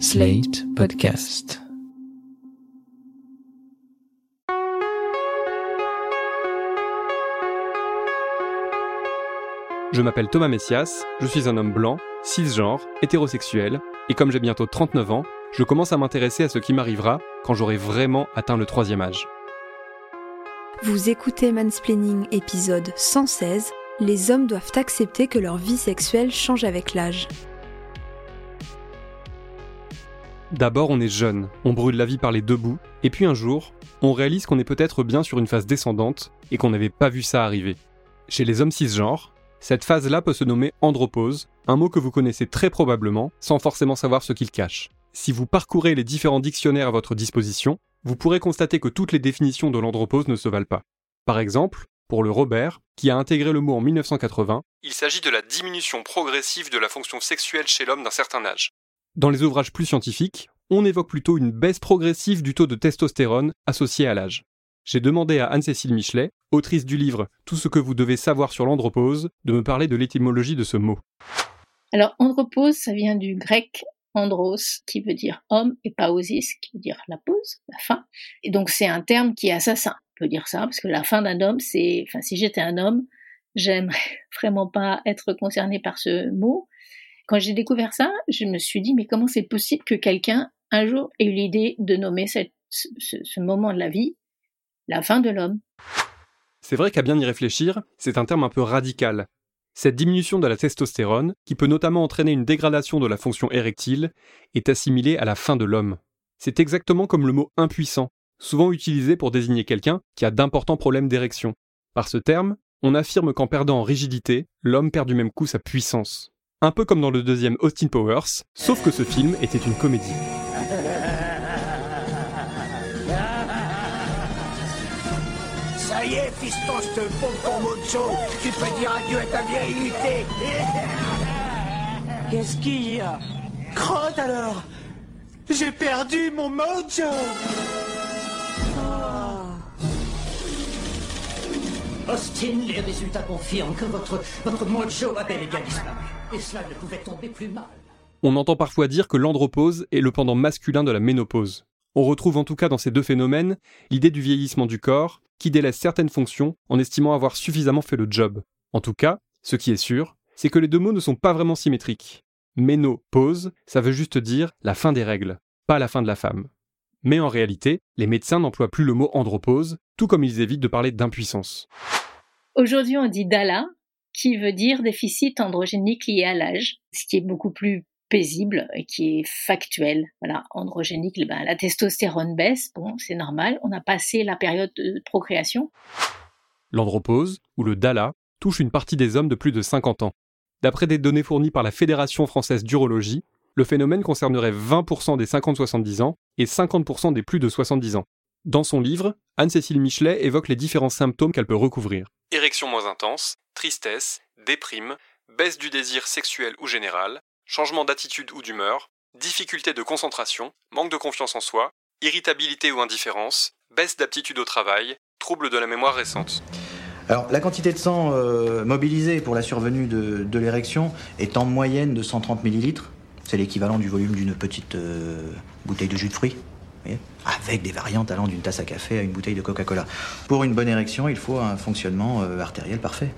Slate Podcast. Je m'appelle Thomas Messias, je suis un homme blanc, cisgenre, hétérosexuel, et comme j'ai bientôt 39 ans, je commence à m'intéresser à ce qui m'arrivera quand j'aurai vraiment atteint le troisième âge. Vous écoutez Mansplaining épisode 116 Les hommes doivent accepter que leur vie sexuelle change avec l'âge. D'abord, on est jeune, on brûle la vie par les deux bouts, et puis un jour, on réalise qu'on est peut-être bien sur une phase descendante et qu'on n'avait pas vu ça arriver. Chez les hommes cisgenres, cette phase-là peut se nommer andropause, un mot que vous connaissez très probablement sans forcément savoir ce qu'il cache. Si vous parcourez les différents dictionnaires à votre disposition, vous pourrez constater que toutes les définitions de l'andropause ne se valent pas. Par exemple, pour le Robert, qui a intégré le mot en 1980, il s'agit de la diminution progressive de la fonction sexuelle chez l'homme d'un certain âge. Dans les ouvrages plus scientifiques, on évoque plutôt une baisse progressive du taux de testostérone associé à l'âge. J'ai demandé à Anne-Cécile Michelet, autrice du livre Tout ce que vous devez savoir sur l'andropause, de me parler de l'étymologie de ce mot. Alors, andropause, ça vient du grec andros, qui veut dire homme, et paosis, qui veut dire la pause, la fin. Et donc, c'est un terme qui est assassin, on peut dire ça, parce que la fin d'un homme, c'est, enfin, si j'étais un homme, j'aimerais vraiment pas être concerné par ce mot. Quand j'ai découvert ça, je me suis dit, mais comment c'est possible que quelqu'un, un jour, ait eu l'idée de nommer ce, ce moment de la vie la fin de l'homme? C'est vrai qu'à bien y réfléchir, c'est un terme un peu radical. Cette diminution de la testostérone, qui peut notamment entraîner une dégradation de la fonction érectile, est assimilée à la fin de l'homme. C'est exactement comme le mot impuissant, souvent utilisé pour désigner quelqu'un qui a d'importants problèmes d'érection. Par ce terme, on affirme qu'en perdant en rigidité, l'homme perd du même coup sa puissance. Un peu comme dans le deuxième Austin Powers, sauf que ce film était une comédie. Ça y est, fiston, je te pompe ton mojo. Tu peux dire adieu à ta virilité. Qu'est-ce qu'il y a? Crotte alors J'ai perdu mon mojo Austin, les résultats confirment que votre, votre mojo a bel et bien disparu. Et cela ne pouvait tomber plus mal. On entend parfois dire que l'andropause est le pendant masculin de la ménopause. On retrouve en tout cas dans ces deux phénomènes l'idée du vieillissement du corps, qui délaisse certaines fonctions en estimant avoir suffisamment fait le job. En tout cas, ce qui est sûr, c'est que les deux mots ne sont pas vraiment symétriques. Ménopause, ça veut juste dire la fin des règles, pas la fin de la femme. Mais en réalité, les médecins n'emploient plus le mot andropause, tout comme ils évitent de parler d'impuissance. Aujourd'hui, on dit DALA, qui veut dire déficit androgénique lié à l'âge, ce qui est beaucoup plus paisible et qui est factuel. Voilà, androgénique, ben, la testostérone baisse, bon, c'est normal, on a passé la période de procréation. L'andropause, ou le DALA, touche une partie des hommes de plus de 50 ans. D'après des données fournies par la Fédération française d'urologie, le phénomène concernerait 20% des 50-70 ans et 50% des plus de 70 ans. Dans son livre, Anne-Cécile Michelet évoque les différents symptômes qu'elle peut recouvrir. Érection moins intense, tristesse, déprime, baisse du désir sexuel ou général, changement d'attitude ou d'humeur, difficulté de concentration, manque de confiance en soi, irritabilité ou indifférence, baisse d'aptitude au travail, trouble de la mémoire récente. Alors, la quantité de sang euh, mobilisée pour la survenue de, de l'érection est en moyenne de 130 millilitres. C'est l'équivalent du volume d'une petite euh, bouteille de jus de fruits. Voyez Avec des variantes allant d'une tasse à café à une bouteille de Coca-Cola. Pour une bonne érection, il faut un fonctionnement euh, artériel parfait.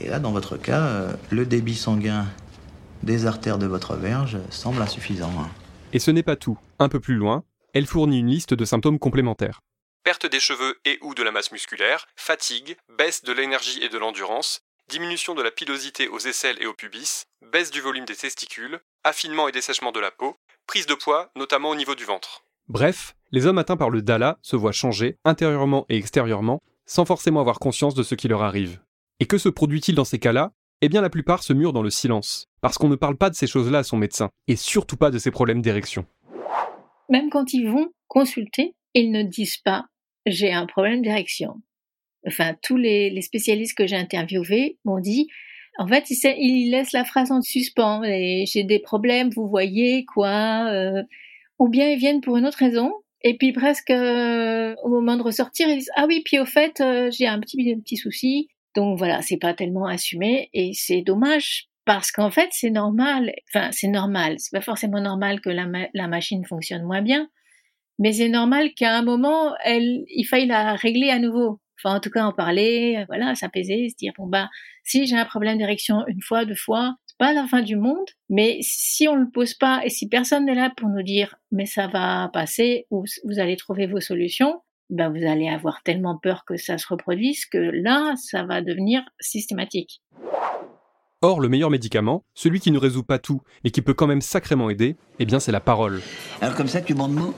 Et là, dans votre cas, euh, le débit sanguin des artères de votre verge semble insuffisant. hein. Et ce n'est pas tout. Un peu plus loin, elle fournit une liste de symptômes complémentaires. Perte des cheveux et ou de la masse musculaire, fatigue, baisse de l'énergie et de l'endurance, diminution de la pilosité aux aisselles et au pubis, baisse du volume des testicules, affinement et dessèchement de la peau, prise de poids, notamment au niveau du ventre. Bref, les hommes atteints par le DALA se voient changer, intérieurement et extérieurement, sans forcément avoir conscience de ce qui leur arrive. Et que se produit-il dans ces cas-là? Eh bien la plupart se murent dans le silence, parce qu'on ne parle pas de ces choses-là à son médecin, et surtout pas de ses problèmes d'érection. Même quand ils vont consulter, ils ne disent pas j'ai un problème d'érection. Enfin, tous les, spécialistes que j'ai interviewés m'ont dit en fait, ils, laissent la phrase en suspens. J'ai des problèmes, vous voyez quoi euh, Ou bien ils viennent pour une autre raison. Et puis presque euh, au moment de ressortir, ils disent ah oui, puis au fait, euh, j'ai un petit un petit souci. Donc voilà, c'est pas tellement assumé et c'est dommage parce qu'en fait, c'est normal. Enfin, c'est normal. C'est pas forcément normal que la, la machine fonctionne moins bien, mais c'est normal qu'à un moment, elle, il faille la régler à nouveau. Enfin, en tout cas, en parler, voilà, s'apaiser, se dire bon bah, si j'ai un problème d'érection une fois, deux fois, pas la fin du monde. Mais si on le pose pas et si personne n'est là pour nous dire mais ça va passer ou vous allez trouver vos solutions, ben vous allez avoir tellement peur que ça se reproduise que là, ça va devenir systématique. Or, le meilleur médicament, celui qui ne résout pas tout, mais qui peut quand même sacrément aider, eh bien c'est la parole. Alors comme ça, tu mouche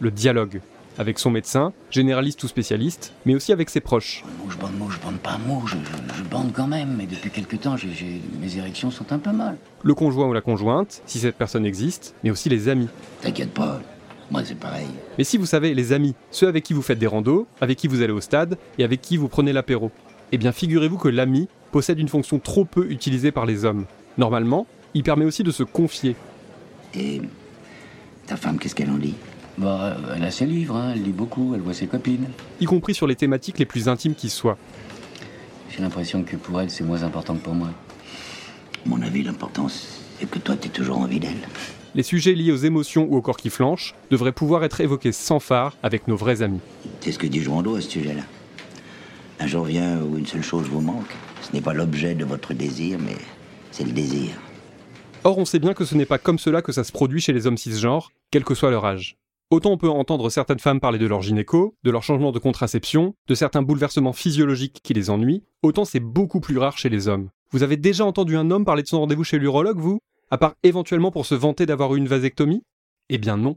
Le dialogue. Avec son médecin, généraliste ou spécialiste, mais aussi avec ses proches. Je bande mouche, je bande pas mouche, je, bande quand même, mais depuis quelque temps, mes érections sont un peu mal. Le conjoint ou la conjointe, si cette personne existe, mais aussi les amis. T'inquiète pas, moi, c'est pareil. Mais si vous savez, les amis, ceux avec qui vous faites des randos, avec qui vous allez au stade et avec qui vous prenez l'apéro, eh bien figurez-vous que l'ami possède une fonction trop peu utilisée par les hommes. Normalement, il permet aussi de se confier. Et ta femme, qu'est-ce qu'elle en lit Bah, elle a ses livres, hein, elle lit beaucoup, elle voit ses copines. Y compris sur les thématiques les plus intimes qui soient. J'ai l'impression que pour elle, c'est moins important que pour moi. mon avis, l'important, c'est que toi, t'es toujours envie d'elle les sujets liés aux émotions ou au corps qui flanche devraient pouvoir être évoqués sans phare avec nos vrais amis. C'est ce que dit Joando à ce sujet-là. Un jour vient où une seule chose vous manque. Ce n'est pas l'objet de votre désir, mais c'est le désir. Or, on sait bien que ce n'est pas comme cela que ça se produit chez les hommes cisgenres, quel que soit leur âge. Autant on peut entendre certaines femmes parler de leur gynéco, de leur changement de contraception, de certains bouleversements physiologiques qui les ennuient, autant c'est beaucoup plus rare chez les hommes. Vous avez déjà entendu un homme parler de son rendez-vous chez l'urologue, vous? À part éventuellement pour se vanter d'avoir eu une vasectomie? Eh bien non.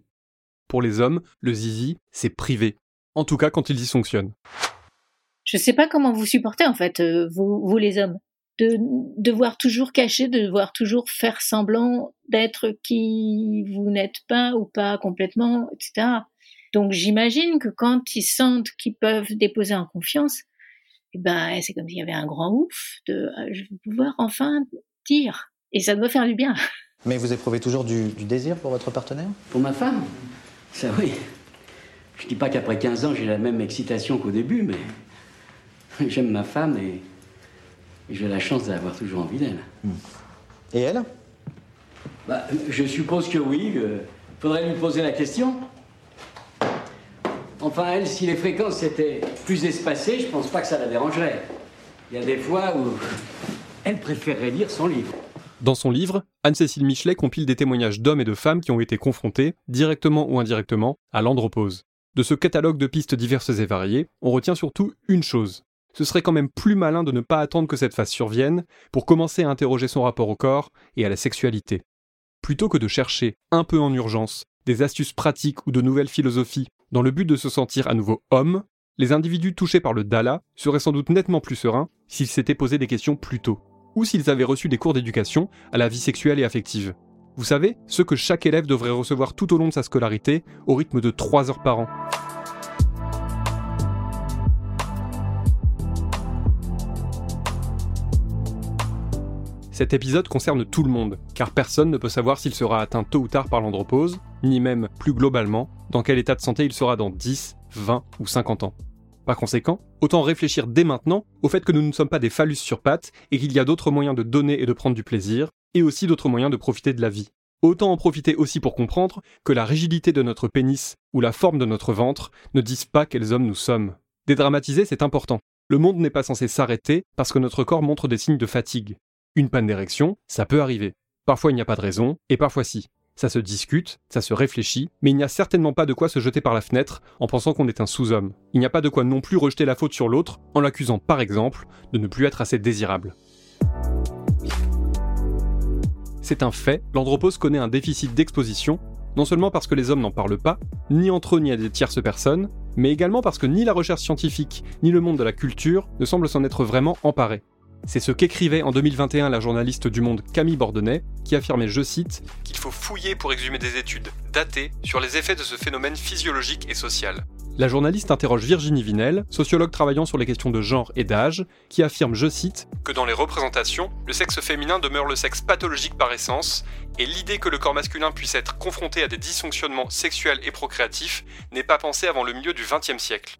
Pour les hommes, le zizi, c'est privé. En tout cas quand ils y fonctionnent. Je sais pas comment vous supportez en fait, euh, vous, vous les hommes. De devoir toujours cacher, de devoir toujours faire semblant d'être qui vous n'êtes pas ou pas complètement, etc. Donc j'imagine que quand ils sentent qu'ils peuvent déposer en confiance, eh ben c'est comme s'il y avait un grand ouf de euh, je vais pouvoir enfin dire. Et ça doit faire du bien. Mais vous éprouvez toujours du, désir pour votre partenaire? Pour ma femme? Ça oui. Je dis pas qu'après 15 ans j'ai la même excitation qu'au début, mais j'aime ma femme et, j'ai la chance d'avoir toujours envie d'elle. Hmm. Et elle? Bah, Je suppose que oui. Euh, faudrait lui poser la question. Enfin, elle, si les fréquences étaient plus espacées, je pense pas que ça la dérangerait. Il y a des fois où elle préférerait lire son livre. Dans son livre, Anne-Cécile Michelet compile des témoignages d'hommes et de femmes qui ont été confrontés, directement ou indirectement, à l'andropause. De ce catalogue de pistes diverses et variées, on retient surtout une chose. Ce serait quand même plus malin de ne pas attendre que cette phase survienne pour commencer à interroger son rapport au corps et à la sexualité. Plutôt que de chercher, un peu en urgence, des astuces pratiques ou de nouvelles philosophies dans le but de se sentir à nouveau homme, les individus touchés par le Dala seraient sans doute nettement plus sereins s'ils s'étaient posé des questions plus tôt ou s'ils avaient reçu des cours d'éducation à la vie sexuelle et affective. Vous savez, ce que chaque élève devrait recevoir tout au long de sa scolarité, au rythme de 3 heures par an. Cet épisode concerne tout le monde, car personne ne peut savoir s'il sera atteint tôt ou tard par l'andropause, ni même, plus globalement, dans quel état de santé il sera dans 10, 20 ou 50 ans. Par conséquent, autant réfléchir dès maintenant au fait que nous ne sommes pas des phallus sur pattes et qu'il y a d'autres moyens de donner et de prendre du plaisir, et aussi d'autres moyens de profiter de la vie. Autant en profiter aussi pour comprendre que la rigidité de notre pénis ou la forme de notre ventre ne disent pas quels hommes nous sommes. Dédramatiser, c'est important. Le monde n'est pas censé s'arrêter parce que notre corps montre des signes de fatigue. Une panne d'érection, ça peut arriver. Parfois il n'y a pas de raison, et parfois si ça se discute, ça se réfléchit, mais il n'y a certainement pas de quoi se jeter par la fenêtre en pensant qu'on est un sous-homme. Il n'y a pas de quoi non plus rejeter la faute sur l'autre en l'accusant par exemple de ne plus être assez désirable. C'est un fait, l'andropause connaît un déficit d'exposition, non seulement parce que les hommes n'en parlent pas, ni entre eux ni à des tierces personnes, mais également parce que ni la recherche scientifique, ni le monde de la culture ne semblent s'en être vraiment emparés. C'est ce qu'écrivait en 2021 la journaliste du Monde Camille Bordenay, qui affirmait, je cite, qu'il faut fouiller pour exhumer des études datées sur les effets de ce phénomène physiologique et social. La journaliste interroge Virginie Vinel, sociologue travaillant sur les questions de genre et d'âge, qui affirme, je cite, que dans les représentations, le sexe féminin demeure le sexe pathologique par essence, et l'idée que le corps masculin puisse être confronté à des dysfonctionnements sexuels et procréatifs n'est pas pensée avant le milieu du XXe siècle.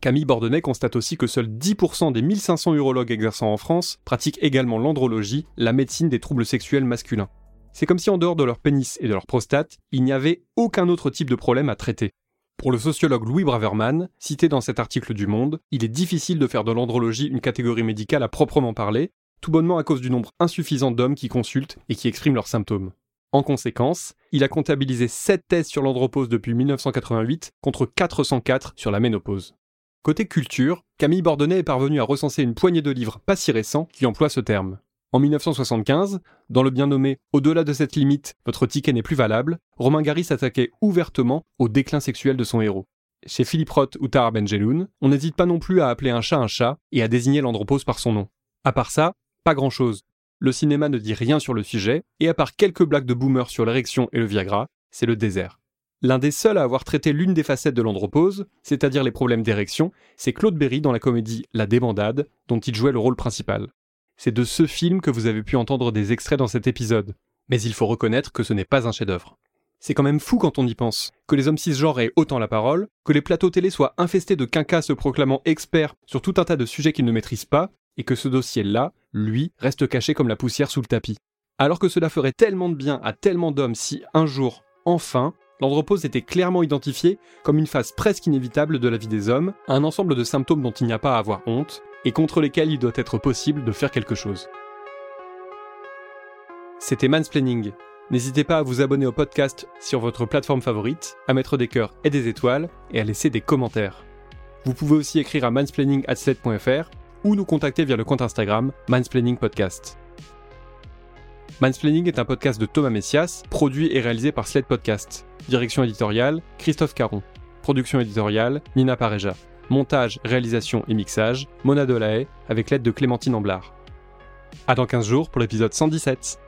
Camille Bordenay constate aussi que seuls 10% des 1500 urologues exerçant en France pratiquent également l'andrologie, la médecine des troubles sexuels masculins. C'est comme si en dehors de leur pénis et de leur prostate, il n'y avait aucun autre type de problème à traiter. Pour le sociologue Louis Braverman, cité dans cet article du Monde, il est difficile de faire de l'andrologie une catégorie médicale à proprement parler, tout bonnement à cause du nombre insuffisant d'hommes qui consultent et qui expriment leurs symptômes. En conséquence, il a comptabilisé 7 thèses sur l'andropause depuis 1988 contre 404 sur la ménopause. Côté culture, Camille Bordenay est parvenu à recenser une poignée de livres pas si récents qui emploient ce terme. En 1975, dans le bien nommé Au-delà de cette limite, votre ticket n'est plus valable, Romain Gary s'attaquait ouvertement au déclin sexuel de son héros. Chez Philippe Roth ou Tara Benjeloun, on n'hésite pas non plus à appeler un chat un chat et à désigner l'andropause par son nom. À part ça, pas grand chose. Le cinéma ne dit rien sur le sujet, et à part quelques blagues de boomer sur l'érection et le Viagra, c'est le désert. L'un des seuls à avoir traité l'une des facettes de l'andropause, c'est-à-dire les problèmes d'érection, c'est Claude Berry dans la comédie La Débandade, dont il jouait le rôle principal. C'est de ce film que vous avez pu entendre des extraits dans cet épisode. Mais il faut reconnaître que ce n'est pas un chef-d'œuvre. C'est quand même fou quand on y pense, que les hommes cisgenres aient autant la parole, que les plateaux télé soient infestés de quinquas se proclamant experts sur tout un tas de sujets qu'ils ne maîtrisent pas, et que ce dossier-là, lui, reste caché comme la poussière sous le tapis. Alors que cela ferait tellement de bien à tellement d'hommes si, un jour, enfin, l'andropause était clairement identifié comme une phase presque inévitable de la vie des hommes, un ensemble de symptômes dont il n'y a pas à avoir honte, et contre lesquels il doit être possible de faire quelque chose. C'était Mansplaining. N'hésitez pas à vous abonner au podcast sur votre plateforme favorite, à mettre des cœurs et des étoiles, et à laisser des commentaires. Vous pouvez aussi écrire à mansplaining.sled.fr ou nous contacter via le compte Instagram Mansplaining Podcast. Mansplaining est un podcast de Thomas Messias, produit et réalisé par Sled Podcast. Direction éditoriale, Christophe Caron. Production éditoriale, Nina Pareja. Montage, réalisation et mixage, Mona Delahaye, avec l'aide de Clémentine Amblard. À dans 15 jours pour l'épisode 117.